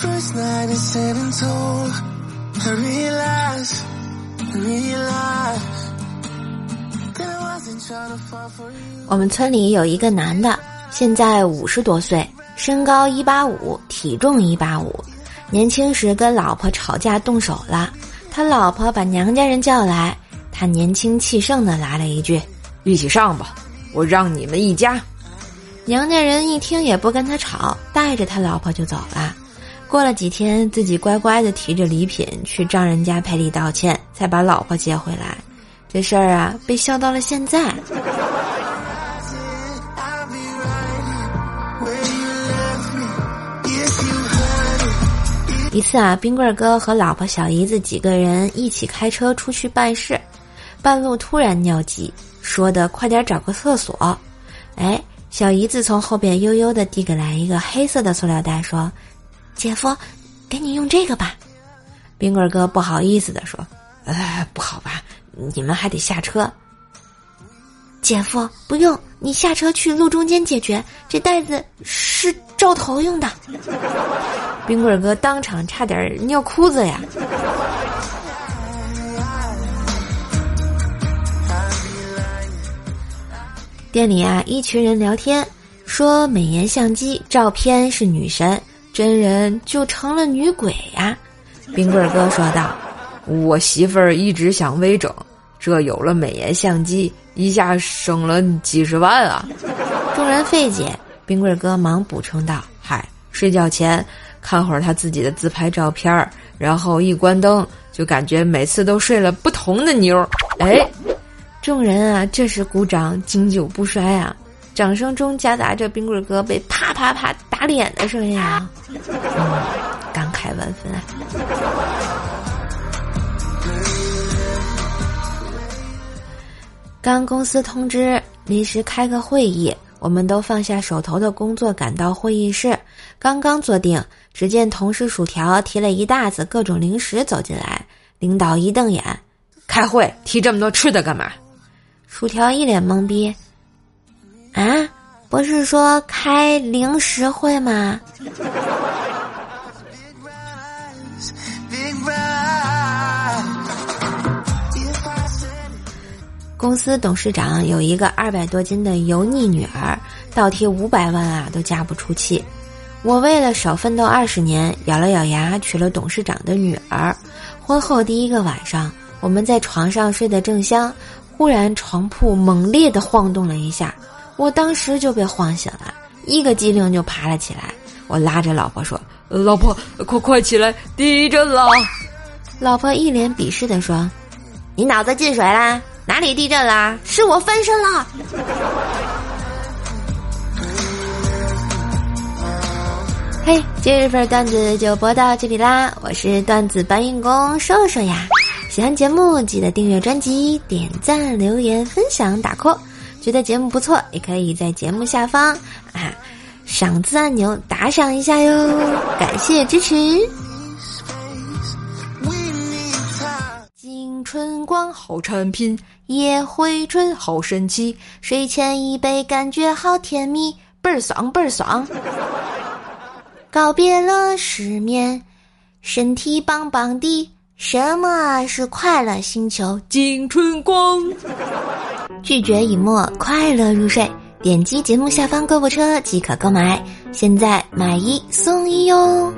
first night in San Antonio, I realized, I realized that I wasn't trying to fall for you. 我们村里有一个男的，现在五十多岁，身高一八五，体重一八五。年轻时跟老婆吵架动手了，他老婆把娘家人叫来，他年轻气盛的来了一句：“一起上吧，我让你们一家。”娘家人一听也不跟他吵，带着他老婆就走了。过了几天，自己乖乖的提着礼品去丈人家赔礼道歉，才把老婆接回来。这事儿啊，被笑到了现在。一次啊，冰棍哥和老婆、小姨子几个人一起开车出去办事，半路突然尿急，说的快点找个厕所。哎，小姨子从后边悠悠的递给来一个黑色的塑料袋，说：“姐夫，给你用这个吧。”冰棍哥不好意思的说：“呃，不好吧？你们还得下车。”姐夫，不用，你下车去路中间解决。这袋子是照头用的。冰棍哥当场差点尿裤子呀！店里啊，一群人聊天，说美颜相机照片是女神，真人就成了女鬼呀。冰棍儿哥说道我媳妇儿一直想微整，这有了美颜相机，一下省了几十万啊！：“ 众人费解。”冰棍儿哥忙补充道嗨，睡觉前看会儿他自己的自拍照片儿，然后一关灯，就感觉每次都睡了不同的妞儿。哎，：“众人啊，这时鼓掌，经久不衰啊！”掌声中夹杂着冰棍儿哥被啪啪啪打脸的声音啊！嗯，感慨万分啊！刚公司通知临时开个会议，我们都放下手头的工作，赶到会议室。刚刚坐定，只见同事薯条提了一大子各种零食走进来，领导一瞪眼，开会提这么多吃的干嘛？薯条一脸懵逼。啊，不是说开零食会吗？公司董事长有一个二百多斤的油腻女儿，倒贴五百万啊都嫁不出去。我为了少奋斗二十年，咬了咬牙娶了董事长的女儿。婚后第一个晚上，我们在床上睡得正香，忽然床铺猛烈地晃动了一下，我当时就被晃醒了，一个机灵就爬了起来。我拉着老婆说呃老婆，快快起来，地震了！：“老婆一脸鄙视地说，你脑子进水啦？哪里地震啦？是我翻身了。”嘿，今日份段子就播到这里啦！我是段子搬运工瘦瘦呀。喜欢节目记得订阅专辑、点赞、留言、分享、打 call。觉得节目不错，也可以在节目下方啊赏字按钮打赏一下哟，感谢支持。金春光好产品，夜回春，好神奇，睡前一杯感觉好甜蜜，倍儿爽倍儿爽。告别了失眠，身体棒棒的。什么是快乐星球？金春光。拒绝以沫，快乐入睡。点击节目下方购物车即可购买，现在买一送一哟。